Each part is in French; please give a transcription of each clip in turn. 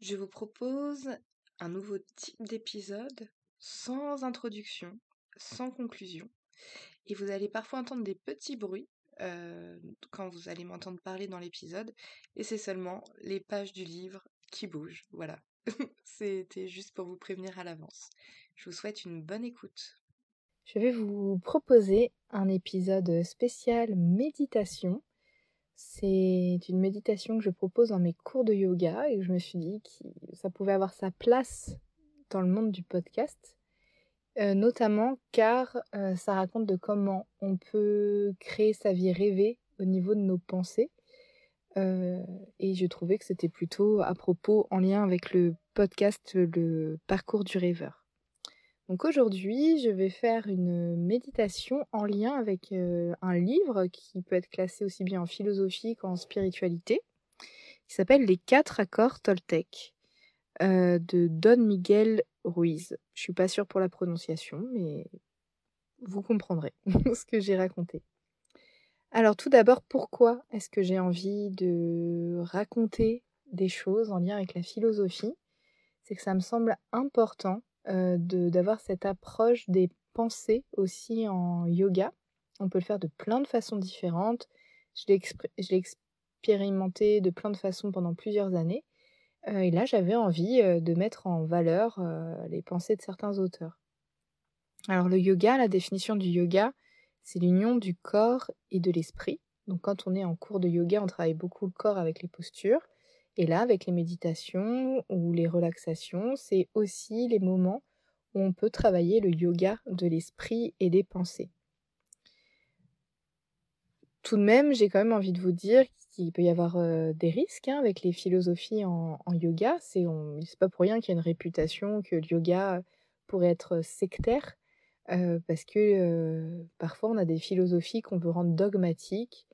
Je vous propose un nouveau type d'épisode sans introduction, sans conclusion. Et vous allez parfois entendre des petits bruits euh, quand vous allez m'entendre parler dans l'épisode. Et c'est seulement les pages du livre qui bougent. Voilà. C'était juste pour vous prévenir à l'avance. Je vous souhaite une bonne écoute. Je vais vous proposer un épisode spécial méditation c'est une méditation que je propose dans mes cours de yoga et je me suis dit que ça pouvait avoir sa place dans le monde du podcast, euh, notamment car euh, ça raconte de comment on peut créer sa vie rêvée au niveau de nos pensées. Euh, et je trouvais que c'était plutôt à propos en lien avec le podcast Le parcours du rêveur. Donc aujourd'hui, je vais faire une méditation en lien avec un livre qui peut être classé aussi bien en philosophie qu'en spiritualité, qui s'appelle Les quatre accords Toltec de Don Miguel Ruiz. Je suis pas sûre pour la prononciation, mais vous comprendrez ce que j'ai raconté. Alors tout d'abord, pourquoi est-ce que j'ai envie de raconter des choses en lien avec la philosophie? C'est que ça me semble important d'avoir cette approche des pensées aussi en yoga. On peut le faire de plein de façons différentes. Je l'ai expérimenté de plein de façons pendant plusieurs années. Euh, et là, j'avais envie euh, de mettre en valeur les pensées de certains auteurs. Alors le yoga, la définition du yoga, c'est l'union du corps et de l'esprit. Donc quand on est en cours de yoga, on travaille beaucoup le corps avec les postures. Et là, avec les méditations ou les relaxations, c'est aussi les moments où on peut travailler le yoga de l'esprit et des pensées. Tout de même, j'ai quand même envie de vous dire qu'il peut y avoir des risques hein, avec les philosophies en, yoga. C'est pas pour rien qu'il y a une réputation que le yoga pourrait être sectaire, parce que parfois on a des philosophies qu'on veut rendre dogmatiques,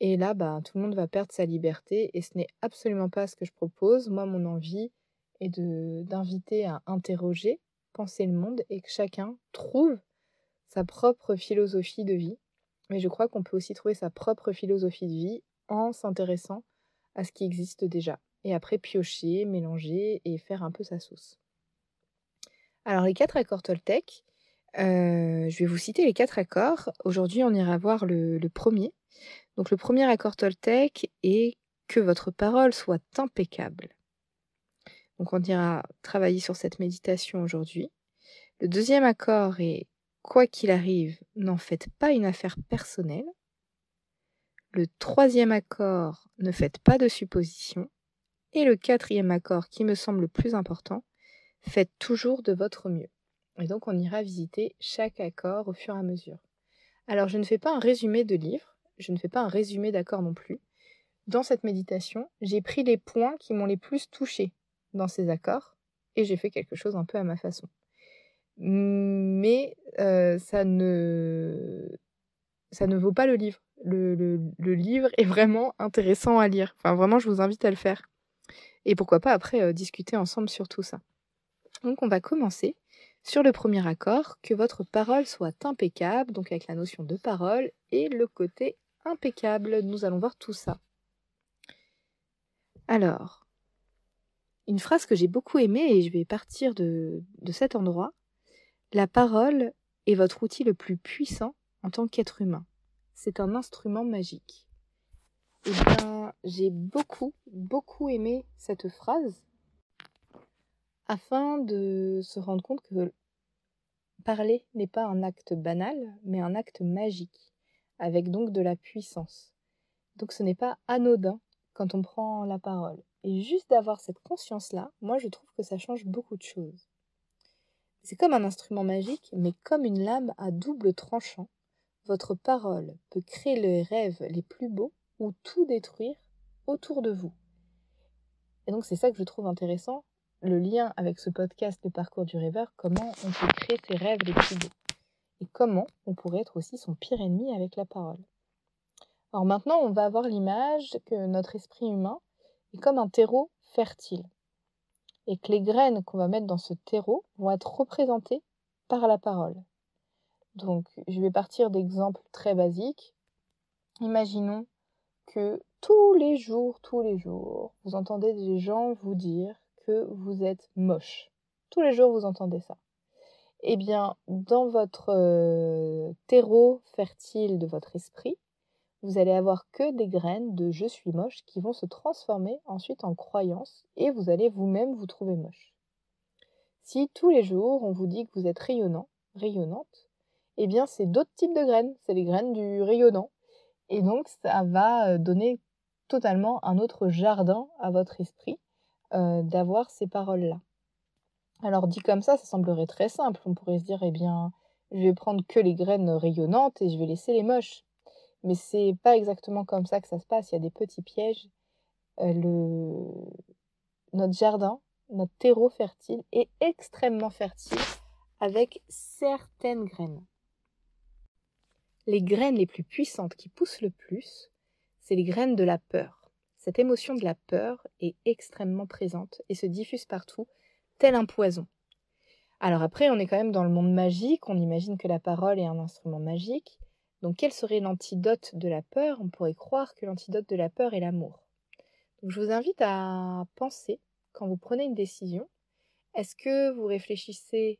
et là, bah, tout le monde va perdre sa liberté et ce n'est absolument pas ce que je propose. Moi, mon envie est d'inviter à interroger, penser le monde et que chacun trouve sa propre philosophie de vie. Mais je crois qu'on peut aussi trouver sa propre philosophie de vie en s'intéressant à ce qui existe déjà. Et après piocher, mélanger et faire un peu sa sauce. Alors les quatre accords Toltec, euh, je vais vous citer les quatre accords. Aujourd'hui, on ira voir le premier. Donc le premier accord Toltec est que votre parole soit impeccable. Donc on ira travailler sur cette méditation aujourd'hui. Le deuxième accord est quoi qu'il arrive, n'en faites pas une affaire personnelle. Le troisième accord, ne faites pas de suppositions. Et le quatrième accord, qui me semble le plus important, faites toujours de votre mieux. Et donc on ira visiter chaque accord au fur et à mesure. Alors je ne fais pas un résumé de livre, je ne fais pas un résumé d'accords non plus. Dans cette méditation, j'ai pris les points qui m'ont les plus touché dans ces accords et j'ai fait quelque chose un peu à ma façon. Mais euh, ça ne ça ne vaut pas le livre. Le, le, livre est vraiment intéressant à lire. Enfin, vraiment, je vous invite à le faire. Et pourquoi pas après euh, discuter ensemble sur tout ça. Donc, on va commencer sur le premier accord, que votre parole soit impeccable, donc avec la notion de parole, et le côté impeccable. Nous allons voir tout ça. Alors, une phrase que j'ai beaucoup aimée et je vais partir de, de cet endroit. La parole est votre outil le plus puissant en tant qu'être humain. C'est un instrument magique. Eh bien, j'ai beaucoup, beaucoup aimé cette phrase afin de se rendre compte que parler n'est pas un acte banal, mais un acte magique avec donc de la puissance. Donc ce n'est pas anodin quand on prend la parole. Et juste d'avoir cette conscience-là, moi je trouve que ça change beaucoup de choses. C'est comme un instrument magique, mais comme une lame à double tranchant. Votre parole peut créer les rêves les plus beaux ou tout détruire autour de vous. Et donc c'est ça que je trouve intéressant, le lien avec ce podcast Le parcours du rêveur, comment on peut créer ses rêves les plus beaux et comment on pourrait être aussi son pire ennemi avec la parole. Alors maintenant, on va avoir l'image que notre esprit humain est comme un terreau fertile et que les graines qu'on va mettre dans ce terreau vont être représentées par la parole. Donc, je vais partir d'exemples très basiques. Imaginons que tous les jours, tous les jours, vous entendez des gens vous dire que vous êtes moche. Tous les jours, vous entendez ça. Eh bien, dans votre euh, terreau fertile de votre esprit, vous allez avoir que des graines de je suis moche qui vont se transformer ensuite en croyances et vous allez vous-même vous trouver moche. Si tous les jours on vous dit que vous êtes rayonnant, rayonnante, eh bien c'est d'autres types de graines, c'est les graines du rayonnant. Et donc ça va euh, donner totalement un autre jardin à votre esprit euh, d'avoir ces paroles-là. Alors dit comme ça, ça semblerait très simple. On pourrait se dire, eh bien, je vais prendre que les graines rayonnantes et je vais laisser les moches. Mais c'est pas exactement comme ça que ça se passe. Il y a des petits pièges. Euh, le... Notre jardin, notre terreau fertile est extrêmement fertile avec certaines graines. Les graines les plus puissantes qui poussent le plus, c'est les graines de la peur. Cette émotion de la peur est extrêmement présente et se diffuse partout, tel un poison. Alors après, on est quand même dans le monde magique, on imagine que la parole est un instrument magique. Donc quel serait l'antidote de la peur? On pourrait croire que l'antidote de la peur est l'amour. Donc je vous invite à penser, quand vous prenez une décision, est-ce que vous réfléchissez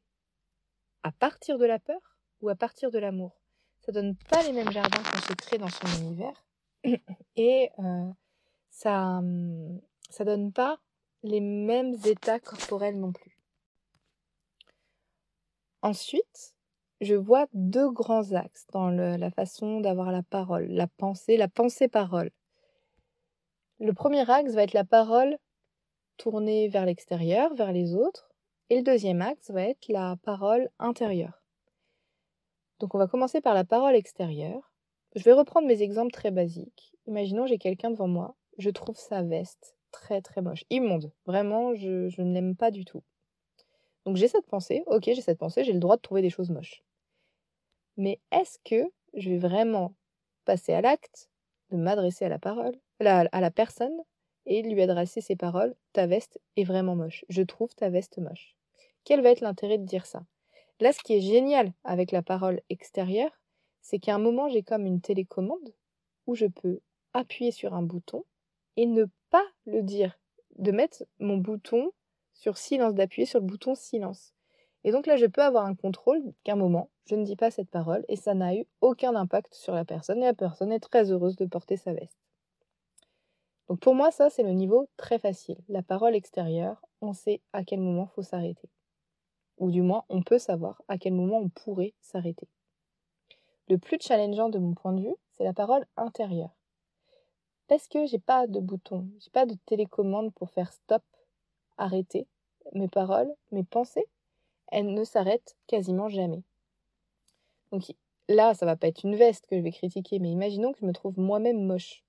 à partir de la peur ou à partir de l'amour? Ça donne pas les mêmes jardins qu'on se crée dans son univers et euh, ça ça donne pas les mêmes états corporels non plus. Ensuite, je vois deux grands axes dans la façon d'avoir la parole, la pensée, la pensée-parole. Le premier axe va être la parole tournée vers l'extérieur, vers les autres, et le deuxième axe va être la parole intérieure. Donc on va commencer par la parole extérieure. Je vais reprendre mes exemples très basiques. Imaginons j'ai quelqu'un devant moi, je trouve sa veste très très moche, immonde. Vraiment, je, ne l'aime pas du tout. Donc j'ai cette pensée, ok, j'ai cette pensée, j'ai le droit de trouver des choses moches. Mais est-ce que je vais vraiment passer à l'acte de m'adresser à la parole, à la personne, et lui adresser ces paroles? Ta veste est vraiment moche. Je trouve ta veste moche. Quel va être l'intérêt de dire ça? Là, ce qui est génial avec la parole extérieure, c'est qu'à un moment, j'ai comme une télécommande où je peux appuyer sur un bouton et ne pas le dire, de mettre mon bouton sur silence, d'appuyer sur le bouton silence. Et donc là, je peux avoir un contrôle qu'à un moment, je ne dis pas cette parole et ça n'a eu aucun impact sur la personne et la personne est très heureuse de porter sa veste. Donc pour moi, ça, c'est le niveau très facile. La parole extérieure, on sait à quel moment faut s'arrêter. Ou du moins, on peut savoir à quel moment on pourrait s'arrêter. Le plus challengeant de mon point de vue, c'est la parole intérieure. Parce que j'ai pas de bouton, j'ai pas de télécommande pour faire stop, arrêter. Mes paroles, mes pensées, elles ne s'arrêtent quasiment jamais. Donc là, ça va pas être une veste que je vais critiquer, mais imaginons que je me trouve moi-même moche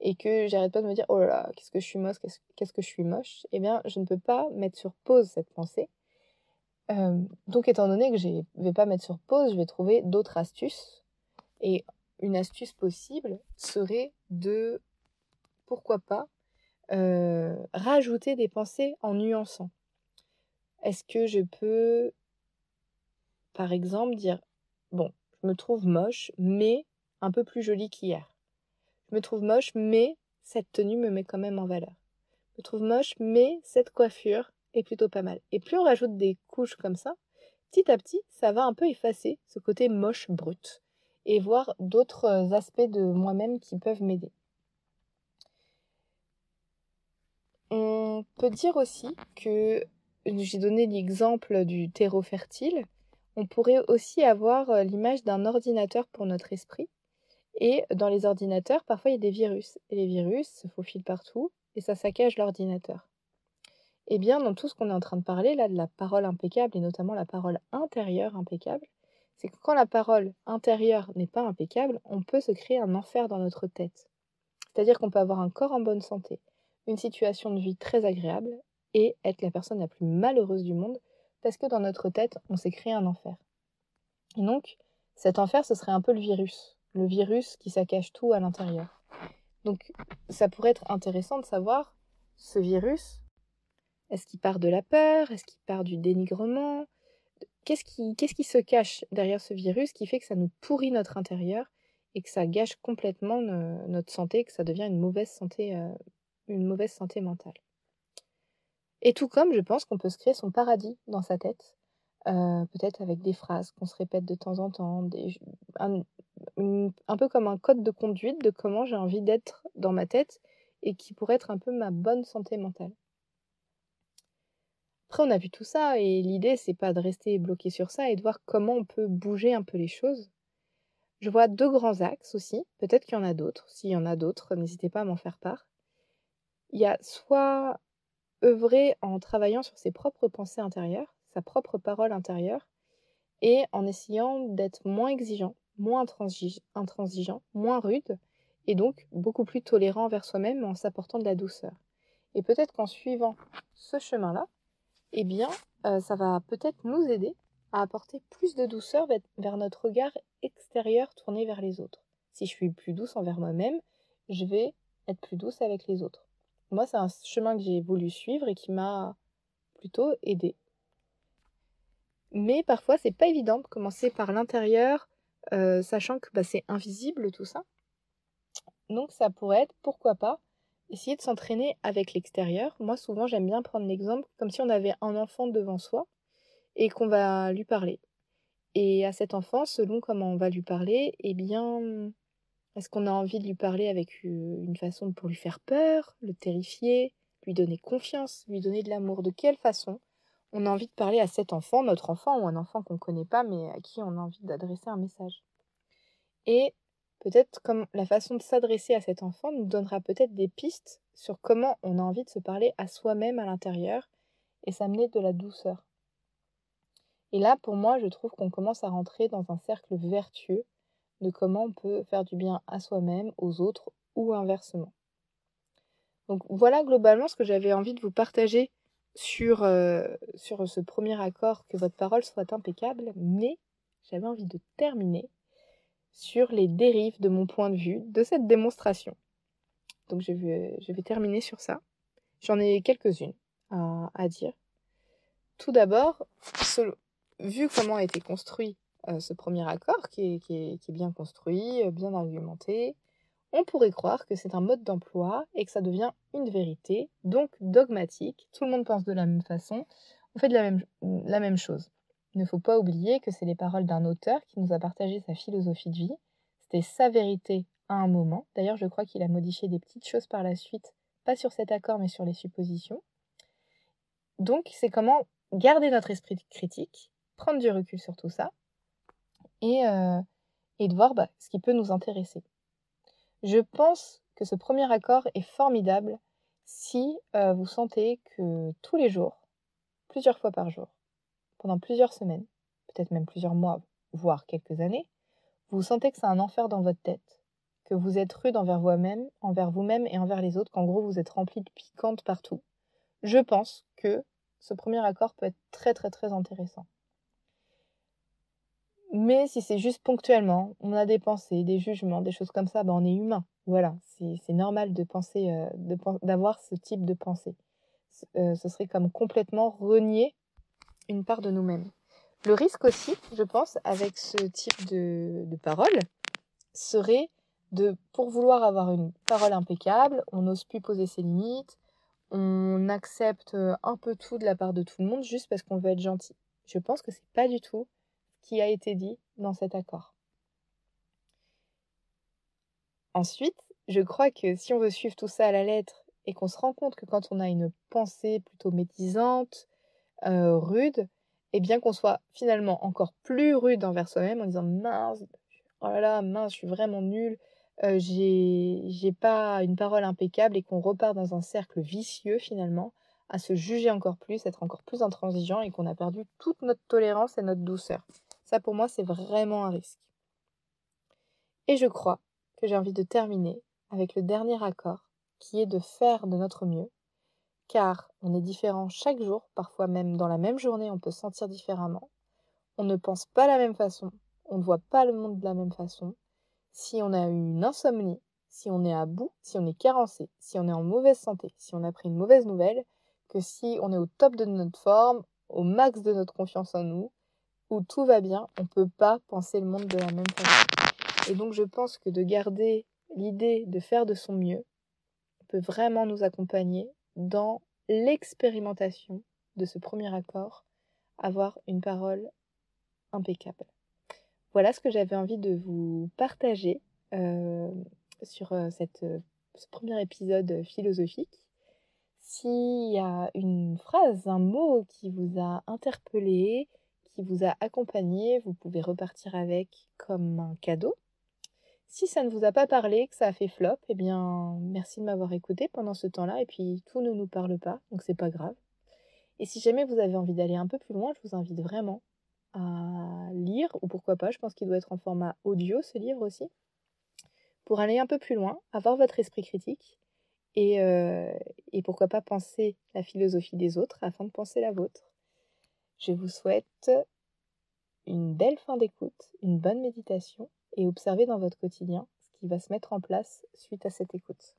et que j'arrête pas de me dire oh là là, qu'est-ce que je suis moche, qu'est-ce que je suis moche, eh bien, je ne peux pas mettre sur pause cette pensée. Euh, donc, étant donné que je ne vais pas mettre sur pause, je vais trouver d'autres astuces. Et une astuce possible serait de, pourquoi pas, euh, rajouter des pensées en nuançant. Est-ce que je peux, par exemple, dire, bon, je me trouve moche, mais un peu plus jolie qu'hier. Je me trouve moche, mais cette tenue me met quand même en valeur. Je me trouve moche, mais cette coiffure est plutôt pas mal. Et plus on rajoute des couches comme ça, petit à petit, ça va un peu effacer ce côté moche brut et voir d'autres euh, aspects de moi-même qui peuvent m'aider. On peut dire aussi que j'ai donné l'exemple du terreau fertile. On pourrait aussi avoir euh, l'image d'un ordinateur pour notre esprit et dans les ordinateurs, parfois il y a des virus. Et les virus se faufilent partout et ça saccage l'ordinateur. Eh bien, dans tout ce qu'on est en train de parler, là, de la parole impeccable et notamment la parole intérieure impeccable, c'est que quand la parole intérieure n'est pas impeccable, on peut se créer un enfer dans notre tête. C'est-à-dire qu'on peut avoir un corps en bonne santé, une situation de vie très agréable et être la personne la plus malheureuse du monde parce que dans notre tête, on s'est créé un enfer. Et donc, cet enfer, ce serait un peu le virus le virus qui saccage tout à l'intérieur. Donc ça pourrait être intéressant de savoir ce virus, est-ce qu'il part de la peur, est-ce qu'il part du dénigrement Qu'est-ce qui, se cache derrière ce virus qui fait que ça nous pourrit notre intérieur et que ça gâche complètement notre santé, que ça devient une mauvaise santé, euh, une mauvaise santé mentale Et tout comme je pense qu'on peut se créer son paradis dans sa tête, euh, peut-être avec des phrases qu'on se répète de temps en temps, un peu comme un code de conduite de comment j'ai envie d'être dans ma tête et qui pourrait être un peu ma bonne santé mentale. Après, on a vu tout ça et l'idée, c'est pas de rester bloqué sur ça et de voir comment on peut bouger un peu les choses. Je vois deux grands axes aussi. Peut-être qu'il y en a d'autres. S'il y en a d'autres, n'hésitez pas à m'en faire part. Il y a soit œuvrer en travaillant sur ses propres pensées intérieures, sa propre parole intérieure, et en essayant d'être moins exigeant, moins intransigeant, moins rude, et donc beaucoup plus tolérant envers soi-même en s'apportant de la douceur. Et peut-être qu'en suivant ce chemin-là, eh bien, euh, ça va peut-être nous aider à apporter plus de douceur vers notre regard extérieur tourné vers les autres. Si je suis plus douce envers moi-même, je vais être plus douce avec les autres. Moi, c'est un chemin que j'ai voulu suivre et qui m'a plutôt aidé. Mais parfois, c'est pas évident de commencer par l'intérieur, euh, sachant que bah, c'est invisible tout ça. Donc, ça pourrait être, pourquoi pas, essayer de s'entraîner avec l'extérieur. Moi, souvent, j'aime bien prendre l'exemple comme si on avait un enfant devant soi et qu'on va lui parler. Et à cet enfant, selon comment on va lui parler, eh bien, est-ce qu'on a envie de lui parler avec une façon pour lui faire peur, le terrifier, lui donner confiance, lui donner de l'amour? De quelle façon on a envie de parler à cet enfant, notre enfant ou un enfant qu'on ne connaît pas mais à qui on a envie d'adresser un message? Et peut-être comme la façon de s'adresser à cet enfant nous donnera peut-être des pistes sur comment on a envie de se parler à soi-même à l'intérieur et s'amener de la douceur. Et là, pour moi, je trouve qu'on commence à rentrer dans un cercle vertueux de comment on peut faire du bien à soi-même, aux autres ou inversement. Donc voilà globalement ce que j'avais envie de vous partager sur, euh, sur ce premier accord, que votre parole soit impeccable, mais j'avais envie de terminer sur les dérives de mon point de vue de cette démonstration. Donc je vais, terminer sur ça. J'en ai quelques-unes à, dire. Tout d'abord, vu comment a été construit euh, ce premier accord, qui est, bien construit, euh, bien argumenté, on pourrait croire que c'est un mode d'emploi et que ça devient une vérité, donc dogmatique, tout le monde pense de la même façon, on fait de la même chose. Il ne faut pas oublier que c'est les paroles d'un auteur qui nous a partagé sa philosophie de vie, c'était sa vérité à un moment, d'ailleurs je crois qu'il a modifié des petites choses par la suite, pas sur cet accord mais sur les suppositions. Donc c'est comment garder notre esprit critique, prendre du recul sur tout ça, et, euh, de voir bah, ce qui peut nous intéresser. Je pense que ce premier accord est formidable si euh, vous sentez que tous les jours, plusieurs fois par jour, pendant plusieurs semaines, peut-être même plusieurs mois, voire quelques années, vous sentez que c'est un enfer dans votre tête, que vous êtes rude envers vous-même, envers vous-même et envers les autres, qu'en gros vous êtes rempli de piquantes partout. Je pense que ce premier accord peut être très très très intéressant. Mais si c'est juste ponctuellement, on a des pensées, des jugements, des choses comme ça, ben on est humain. Voilà, c'est normal de penser, euh, d'avoir ce type de pensée. Euh, ce serait comme complètement renier part de nous-mêmes. Le risque aussi, je pense, avec ce type de, parole, serait de, pour vouloir avoir une parole impeccable, on n'ose plus poser ses limites, on accepte un peu tout de la part de tout le monde juste parce qu'on veut être gentil. Je pense que c'est pas du tout qui a été dit dans cet accord. Ensuite, je crois que si on veut suivre tout ça à la lettre et qu'on se rend compte que quand on a une pensée plutôt médisante, euh, rude, et bien qu'on soit finalement encore plus rude envers soi-même en disant mince, oh là là, mince, je suis vraiment nulle, euh, j'ai pas une parole impeccable et qu'on repart dans un cercle vicieux finalement, à se juger encore plus, être encore plus intransigeant et qu'on a perdu toute notre tolérance et notre douceur. Ça, pour moi, c'est vraiment un risque. Et je crois que j'ai envie de terminer avec le dernier accord, qui est de faire de notre mieux, car on est différent chaque jour, parfois même dans la même journée, on peut se sentir différemment. On ne pense pas la même façon, on ne voit pas le monde de la même façon. Si on a eu une insomnie, si on est à bout, si on est carencé, si on est en mauvaise santé, si on a pris une mauvaise nouvelle, que si on est au top de notre forme, au max de notre confiance en nous, où tout va bien, on ne peut pas penser le monde de la même façon. Et donc je pense que de garder l'idée de faire de son mieux peut vraiment nous accompagner dans l'expérimentation de ce premier accord, avoir une parole impeccable. Voilà ce que j'avais envie de vous partager euh, sur euh, cette, euh, ce premier épisode philosophique. S'il y a une phrase, un mot qui vous a interpellé, qui vous a accompagné, vous pouvez repartir avec comme un cadeau. Si ça ne vous a pas parlé, que ça a fait flop, eh bien, merci de m'avoir écouté pendant ce temps-là. Et puis, tout ne nous parle pas, donc c'est pas grave. Et si jamais vous avez envie d'aller un peu plus loin, je vous invite vraiment à lire, ou pourquoi pas, je pense qu'il doit être en format audio ce livre aussi, pour aller un peu plus loin, avoir votre esprit critique, et, euh, et pourquoi pas penser la philosophie des autres afin de penser la vôtre. Je vous souhaite une belle fin d'écoute, une bonne méditation, et observez dans votre quotidien ce qui va se mettre en place suite à cette écoute.